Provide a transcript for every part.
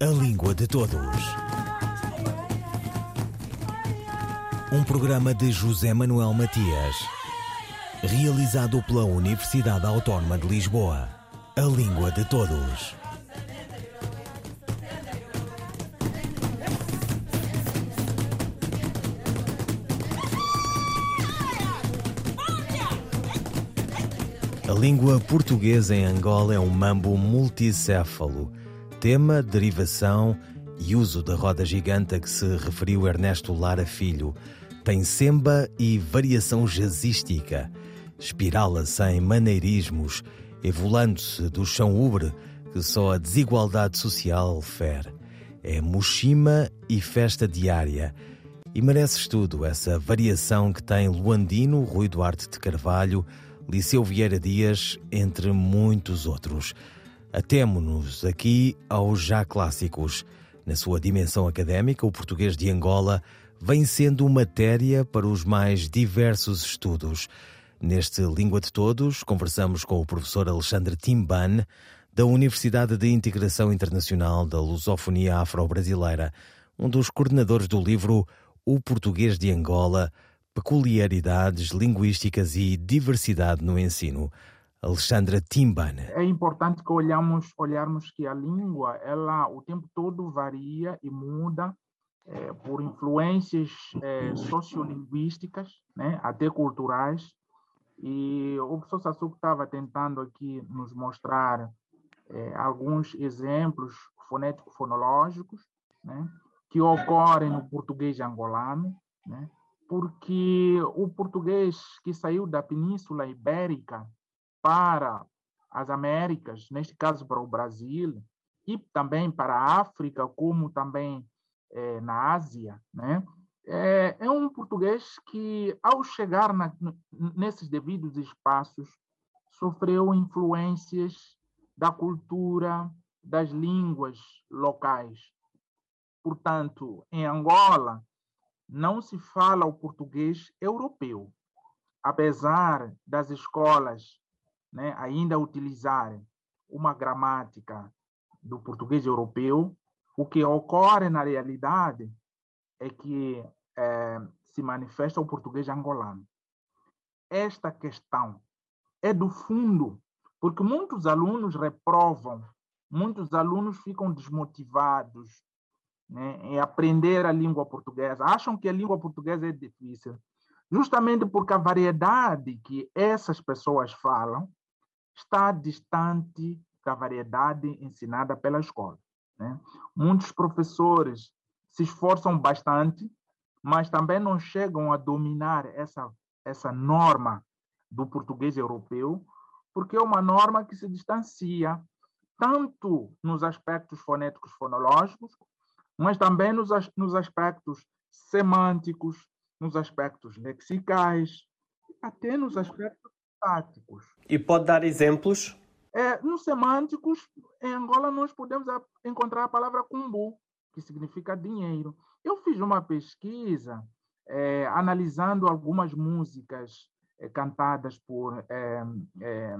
A Língua de Todos. Um programa de José Manuel Matias, realizado pela Universidade Autónoma de Lisboa. A Língua de Todos. A língua portuguesa em Angola é um mambo multicéfalo. Tema, derivação e uso da roda gigante a que se referiu Ernesto Lara Filho. Tem semba e variação jazzística. Espirala sem maneirismos, evolando-se do chão ubre que só a desigualdade social fere. É mochima e festa diária. E merece estudo essa variação que tem Luandino Rui Duarte de Carvalho, Liceu Vieira Dias, entre muitos outros. Atemo-nos aqui aos já clássicos. Na sua dimensão académica, o português de Angola vem sendo matéria para os mais diversos estudos. Neste Língua de Todos, conversamos com o professor Alexandre Timban, da Universidade de Integração Internacional da Lusofonia Afro-Brasileira, um dos coordenadores do livro O Português de Angola, Peculiaridades Linguísticas e Diversidade no Ensino. Alexandra Timbana. É importante que olhamos, olharmos que a língua, ela o tempo todo varia e muda é, por influências é, sociolinguísticas, né, até culturais. E o professor Sassuco estava tentando aqui nos mostrar é, alguns exemplos fonético-fonológicos né, que ocorrem no português angolano, né, porque o português que saiu da Península Ibérica para as Américas, neste caso para o Brasil, e também para a África, como também é, na Ásia, né? É, é, um português que, ao chegar na, nesses devidos espaços, sofreu influências da cultura, das línguas locais. Portanto, em Angola, não se fala o português europeu, apesar das escolas né, ainda utilizarem uma gramática do português europeu, o que ocorre na realidade é que é, se manifesta o português angolano. Esta questão é do fundo, porque muitos alunos reprovam, muitos alunos ficam desmotivados né, em aprender a língua portuguesa, acham que a língua portuguesa é difícil, justamente porque a variedade que essas pessoas falam está distante da variedade ensinada pela escola. Né? Muitos professores se esforçam bastante, mas também não chegam a dominar essa, essa norma do português europeu, porque é uma norma que se distancia tanto nos aspectos fonéticos fonológicos, mas também nos, nos aspectos semânticos, nos aspectos lexicais, até nos aspectos táticos. E pode dar exemplos? É, nos semânticos, em Angola nós podemos encontrar a palavra kumbu, que significa dinheiro. Eu fiz uma pesquisa é, analisando algumas músicas é, cantadas por, é, é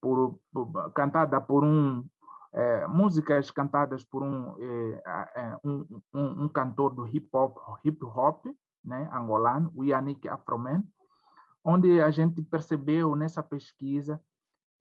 por, por, cantada por um é, músicas cantadas por um, um, um, um, cantor do hip hop hip hop né angolano o Yannick Afroman onde a gente percebeu nessa pesquisa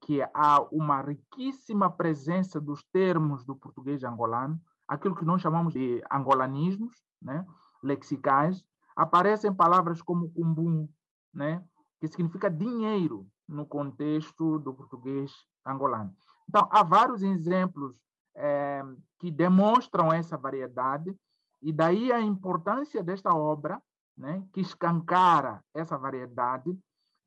que há uma riquíssima presença dos termos do português angolano, aquilo que nós chamamos de angolanismos, né, lexicais, aparecem palavras como cumbum, né, que significa dinheiro no contexto do português angolano. Então, há vários exemplos é, que demonstram essa variedade, e daí a importância desta obra, né, que escancara essa variedade.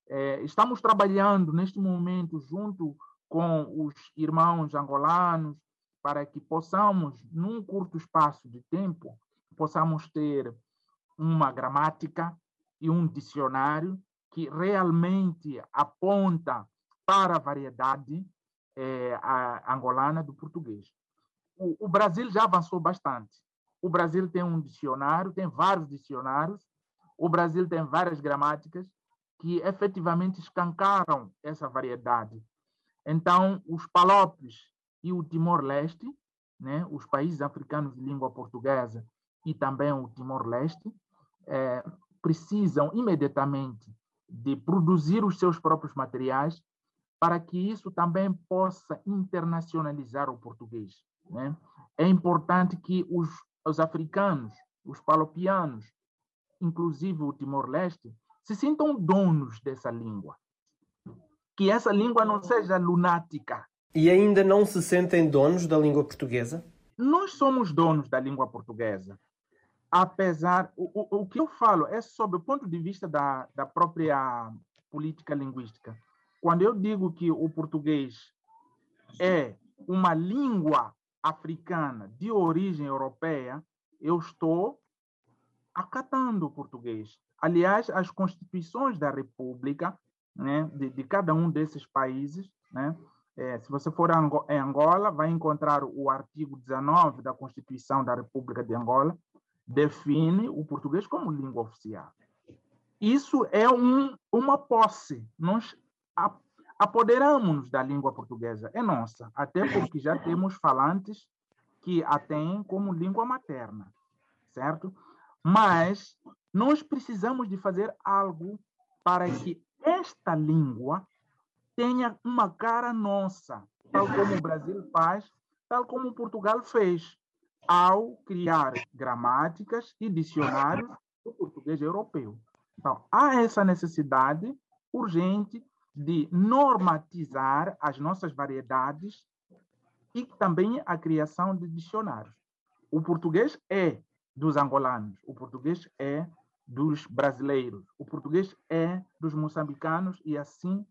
É, estamos trabalhando neste momento junto com os irmãos angolanos para que possamos, num curto espaço de tempo, possamos ter uma gramática e um dicionário que realmente aponta para a variedade é, a angolana do português. O, o Brasil já avançou bastante. O Brasil tem um dicionário, tem vários dicionários, o Brasil tem várias gramáticas que efetivamente escancaram essa variedade. Então, os Palopes e o Timor-Leste né, os países africanos de língua portuguesa e também o Timor-Leste, é, precisam imediatamente de produzir os seus próprios materiais para que isso também possa internacionalizar o português. Né? É importante que os, os africanos, os palopianos, inclusive o Timor-Leste, se sintam donos dessa língua. Que essa língua não seja lunática. E ainda não se sentem donos da língua portuguesa? Nós somos donos da língua portuguesa apesar. O, o, o que eu falo é sobre o ponto de vista da, da própria política linguística. Quando eu digo que o português é uma língua africana de origem europeia, eu estou acatando o português. Aliás, as constituições da República, né, de, de cada um desses países, né, é, se você for em Angola, vai encontrar o artigo 19 da Constituição da República de Angola, define o português como língua oficial. Isso é um, uma posse. Nós apoderamos da língua portuguesa, é nossa, até porque já temos falantes que a têm como língua materna, certo? Mas nós precisamos de fazer algo para que esta língua tenha uma cara nossa, tal como o Brasil faz, tal como Portugal fez ao criar gramáticas e dicionários do português europeu. Então, há essa necessidade urgente de normatizar as nossas variedades e também a criação de dicionários. O português é dos angolanos, o português é dos brasileiros, o português é dos moçambicanos e assim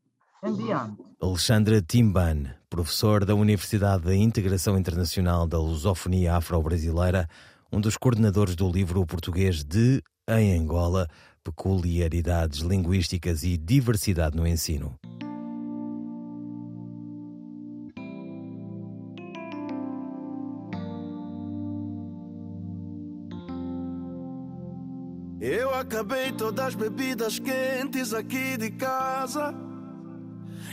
em diante. Alexandre Timban, professor da Universidade da Integração Internacional da Lusofonia Afro-Brasileira, um dos coordenadores do livro português de Em Angola, Peculiaridades Linguísticas e Diversidade no Ensino. Eu acabei todas as bebidas quentes aqui de casa.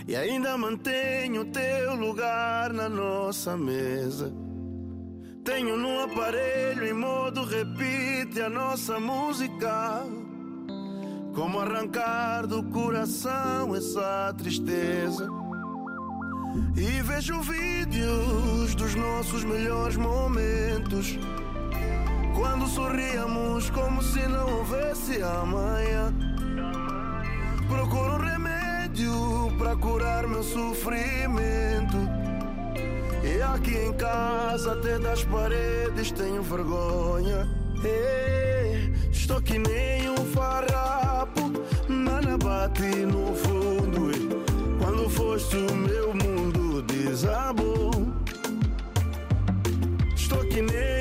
E ainda mantenho teu lugar na nossa mesa. Tenho no aparelho em modo repite a nossa música. Como arrancar do coração essa tristeza. E vejo vídeos dos nossos melhores momentos. Quando sorríamos como se não houvesse amanhã. Procuro um remédio para curar meu sofrimento. E aqui em casa, até das paredes, tenho vergonha. Ei, estou que nem um farrapo, mana bate no fundo. E quando foste o meu mundo desabou. Estou que nem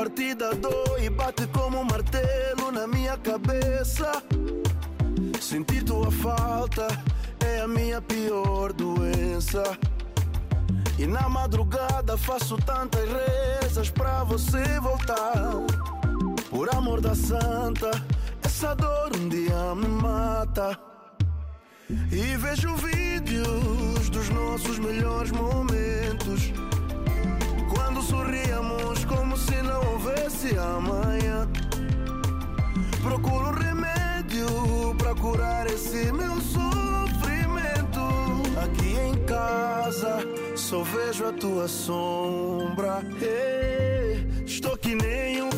partida dói e bate como um martelo na minha cabeça. Sentir tua falta é a minha pior doença. E na madrugada faço tantas rezas pra você voltar. Por amor da santa, essa dor um dia me mata. E vejo vídeos dos nossos melhores momentos sorríamos como se não houvesse amanhã. Procuro remédio para curar esse meu sofrimento. Aqui em casa só vejo a tua sombra. Hey, estou que nem um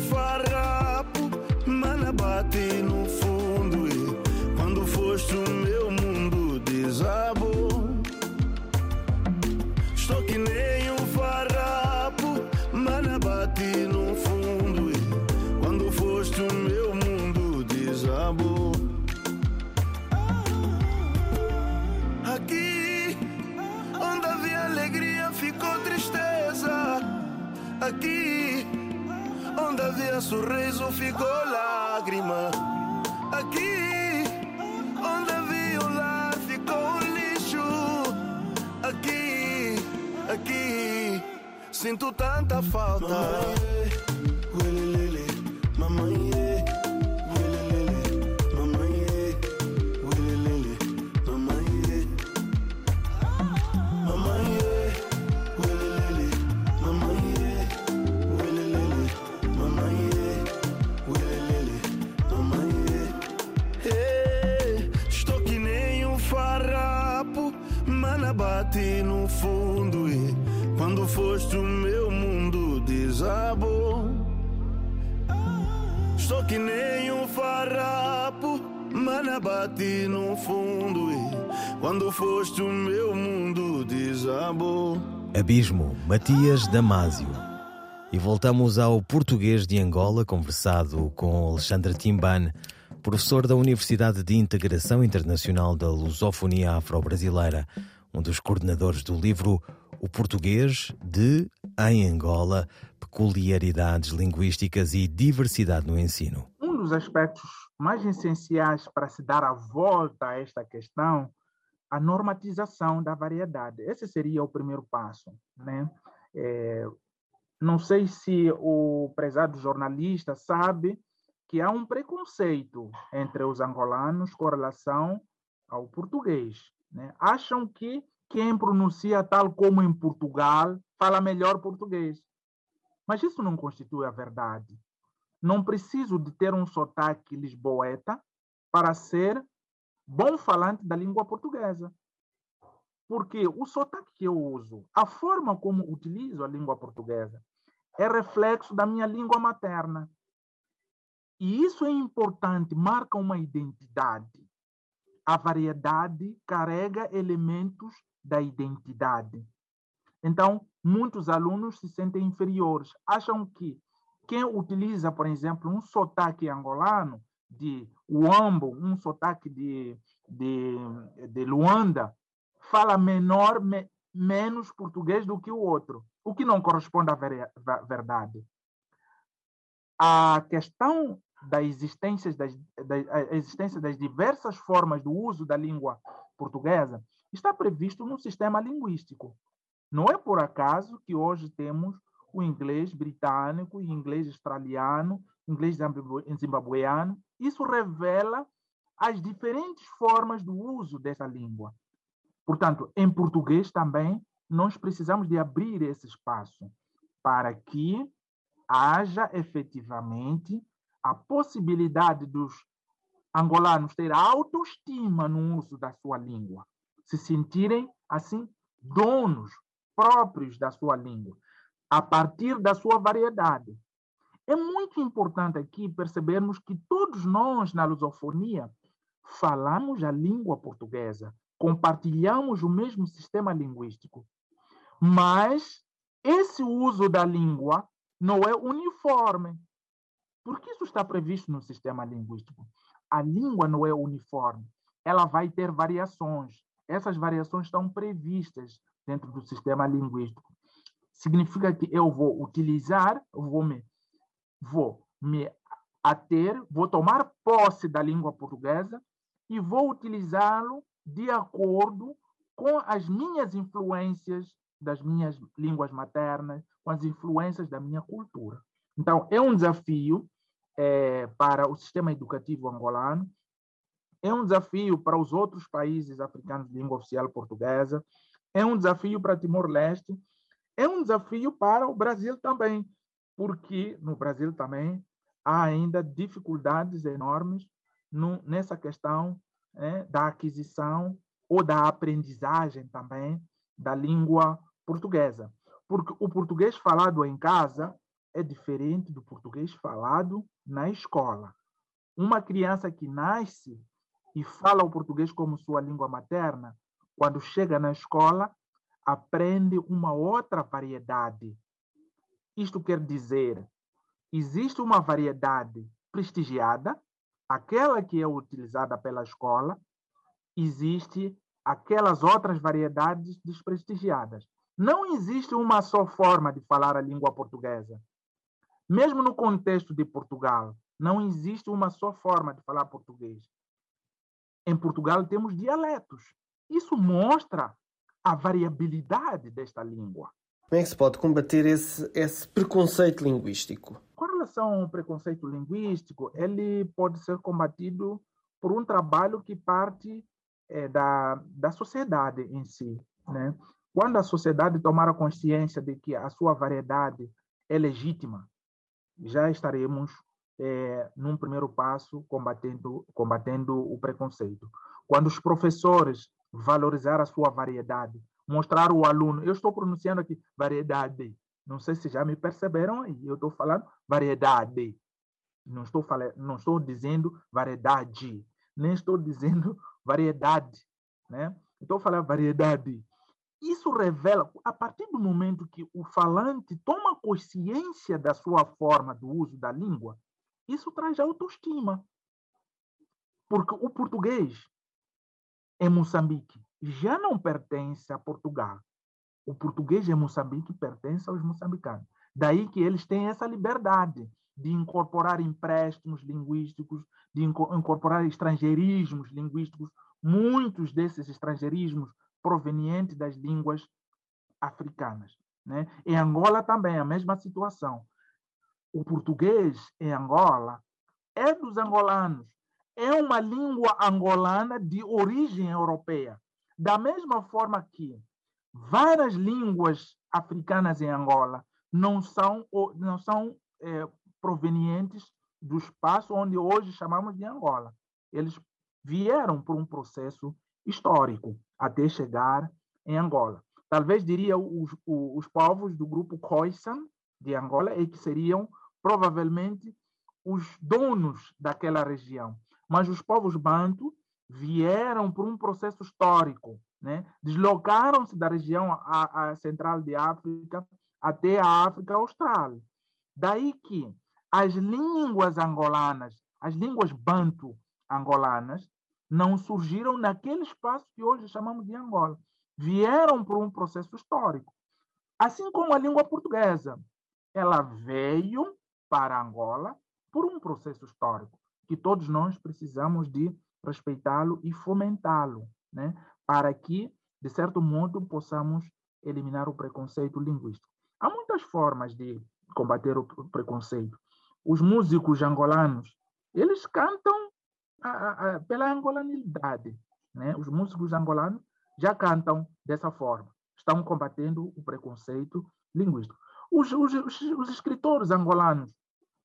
sorriso ficou lágrima. Aqui onde havia o lar ficou um lixo. Aqui, aqui Sinto tanta falta. Mamãe, mamãe, foste o meu mundo desabou. Estou que nem um farrapo, mana bate no fundo e quando foste o meu mundo desabou. Abismo, Matias Damásio. E voltamos ao português de Angola, conversado com Alexandra Timban, professor da Universidade de Integração Internacional da Lusofonia Afro-Brasileira, um dos coordenadores do livro O Português de, em Angola, Peculiaridades Linguísticas e Diversidade no Ensino. Um dos aspectos mais essenciais para se dar a volta a esta questão a normatização da variedade. Esse seria o primeiro passo. Né? É, não sei se o prezado jornalista sabe que há um preconceito entre os angolanos com relação ao português. Né? Acham que quem pronuncia tal como em Portugal fala melhor português. Mas isso não constitui a verdade. Não preciso de ter um sotaque lisboeta para ser bom falante da língua portuguesa. Porque o sotaque que eu uso, a forma como utilizo a língua portuguesa, é reflexo da minha língua materna. E isso é importante, marca uma identidade. A variedade carrega elementos da identidade. Então, muitos alunos se sentem inferiores, acham que quem utiliza, por exemplo, um sotaque angolano de Uambo, um sotaque de, de, de Luanda, fala menor, me, menos português do que o outro, o que não corresponde à verdade. A questão da existência das, da existência das diversas formas do uso da língua portuguesa está previsto no sistema linguístico. Não é por acaso que hoje temos o inglês britânico, inglês australiano, inglês zimbabueano. Isso revela as diferentes formas do uso dessa língua. Portanto, em português também, nós precisamos de abrir esse espaço para que haja efetivamente a possibilidade dos angolanos ter autoestima no uso da sua língua, se sentirem assim donos próprios da sua língua, a partir da sua variedade. É muito importante aqui percebermos que todos nós na lusofonia falamos a língua portuguesa, compartilhamos o mesmo sistema linguístico, mas esse uso da língua não é uniforme. Porque isso está previsto no sistema linguístico. A língua não é uniforme, ela vai ter variações. Essas variações estão previstas dentro do sistema linguístico. Significa que eu vou utilizar, vou me, vou me ater, vou tomar posse da língua portuguesa e vou utilizá-lo de acordo com as minhas influências das minhas línguas maternas, com as influências da minha cultura. Então, é um desafio é, para o sistema educativo angolano, é um desafio para os outros países africanos de língua oficial portuguesa, é um desafio para Timor-Leste, é um desafio para o Brasil também, porque no Brasil também há ainda dificuldades enormes no, nessa questão né, da aquisição ou da aprendizagem também da língua portuguesa. Porque o português falado em casa é diferente do português falado na escola. Uma criança que nasce e fala o português como sua língua materna, quando chega na escola, aprende uma outra variedade. Isto quer dizer, existe uma variedade prestigiada, aquela que é utilizada pela escola, existe aquelas outras variedades desprestigiadas. Não existe uma só forma de falar a língua portuguesa. Mesmo no contexto de Portugal, não existe uma só forma de falar português. Em Portugal temos dialetos. Isso mostra a variabilidade desta língua. Como é que se pode combater esse, esse preconceito linguístico? Com relação ao preconceito linguístico, ele pode ser combatido por um trabalho que parte é, da, da sociedade em si. Né? Quando a sociedade tomar a consciência de que a sua variedade é legítima, já estaremos é, num primeiro passo combatendo combatendo o preconceito. Quando os professores valorizar a sua variedade, mostrar o aluno. Eu estou pronunciando aqui variedade. Não sei se já me perceberam aí. Eu estou falando variedade. Não estou, falando, não estou dizendo variedade. Nem estou dizendo variedade. Né? Estou falando variedade. Isso revela, a partir do momento que o falante toma consciência da sua forma do uso da língua, isso traz autoestima. Porque o português em Moçambique já não pertence a Portugal. O português em Moçambique pertence aos moçambicanos. Daí que eles têm essa liberdade de incorporar empréstimos linguísticos, de incorporar estrangeirismos linguísticos, muitos desses estrangeirismos provenientes das línguas africanas. Né? Em Angola também a mesma situação. O português em Angola é dos angolanos, é uma língua angolana de origem europeia. Da mesma forma que várias línguas africanas em Angola não são, não são é, provenientes do espaço onde hoje chamamos de Angola. Eles vieram por um processo histórico até chegar em Angola. Talvez diria os, os povos do grupo Khoisan de Angola e que seriam provavelmente os donos daquela região. Mas os povos banto vieram por um processo histórico, né? deslocaram-se da região a, a central de África até a África Austral. Daí que as línguas angolanas, as línguas banto angolanas, não surgiram naquele espaço que hoje chamamos de Angola. Vieram por um processo histórico. Assim como a língua portuguesa, ela veio para Angola por um processo histórico, que todos nós precisamos de respeitá-lo e fomentá-lo, né? para que, de certo modo, possamos eliminar o preconceito linguístico. Há muitas formas de combater o preconceito. Os músicos angolanos, eles cantam a, a, pela angolanidade. Né? Os músicos angolanos já cantam dessa forma, estão combatendo o preconceito linguístico. Os, os, os, os escritores angolanos,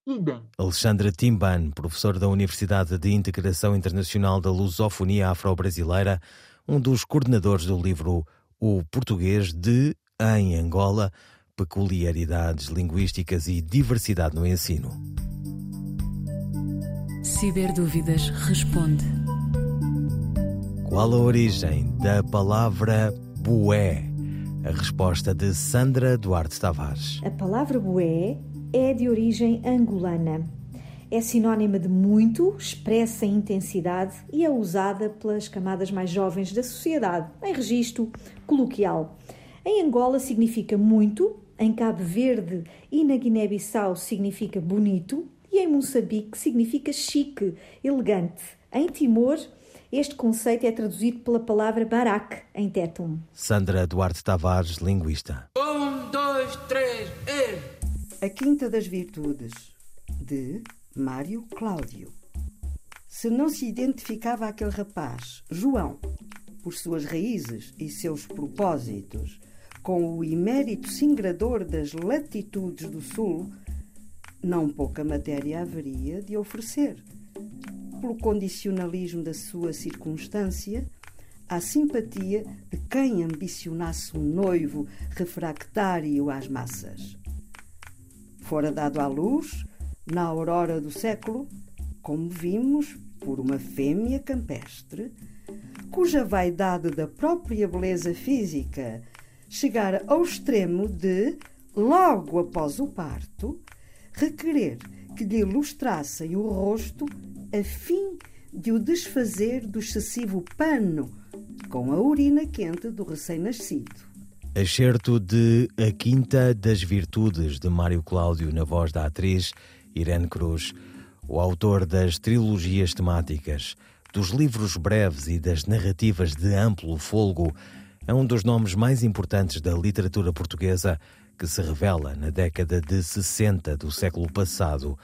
idem. Alexandra Timban, professor da Universidade de Integração Internacional da Lusofonia Afro-Brasileira, um dos coordenadores do livro O Português de Em Angola, Peculiaridades Linguísticas e Diversidade no Ensino. Ciberdúvidas responde. Qual a origem da palavra bué? A resposta de Sandra Duarte Tavares. A palavra bué é de origem angolana. É sinónima de muito, expressa em intensidade e é usada pelas camadas mais jovens da sociedade, em registro coloquial. Em Angola significa muito, em Cabo Verde e na Guiné-Bissau significa bonito e em Moçambique significa chique, elegante. Em Timor, este conceito é traduzido pela palavra barak em Tetum. Sandra Duarte Tavares, linguista. Um, dois, três, e... A Quinta das Virtudes, de Mário Cláudio. Se não se identificava aquele rapaz, João, por suas raízes e seus propósitos, com o imérito singrador das latitudes do Sul, não pouca matéria haveria de oferecer. Pelo condicionalismo da sua circunstância, à simpatia de quem ambicionasse um noivo refractário às massas. Fora dado à luz, na aurora do século, como vimos, por uma fêmea campestre, cuja vaidade da própria beleza física chegara ao extremo de, logo após o parto, requerer que lhe ilustrassem o rosto a fim de o desfazer do excessivo pano com a urina quente do recém-nascido. Excerto de A Quinta das Virtudes de Mário Cláudio na voz da atriz Irene Cruz, o autor das trilogias temáticas, dos livros breves e das narrativas de amplo folgo, é um dos nomes mais importantes da literatura portuguesa que se revela na década de 60 do século passado.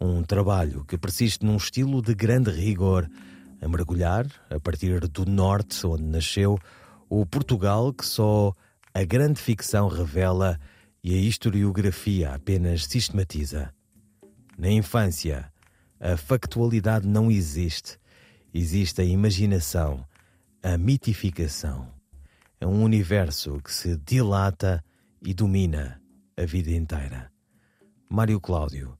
Um trabalho que persiste num estilo de grande rigor, a mergulhar, a partir do norte, onde nasceu, o Portugal que só a grande ficção revela e a historiografia apenas sistematiza. Na infância, a factualidade não existe, existe a imaginação, a mitificação. é um universo que se dilata e domina a vida inteira. Mário Cláudio,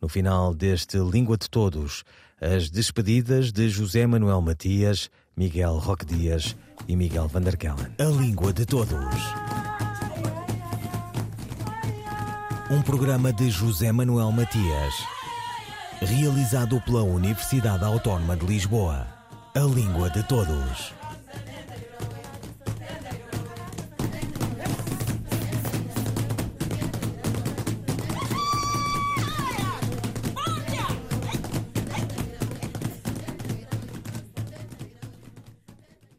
no final deste Língua de Todos, as despedidas de José Manuel Matias, Miguel Roque Dias e Miguel Vanderkellen. A Língua de Todos. Um programa de José Manuel Matias, realizado pela Universidade Autónoma de Lisboa. A Língua de Todos.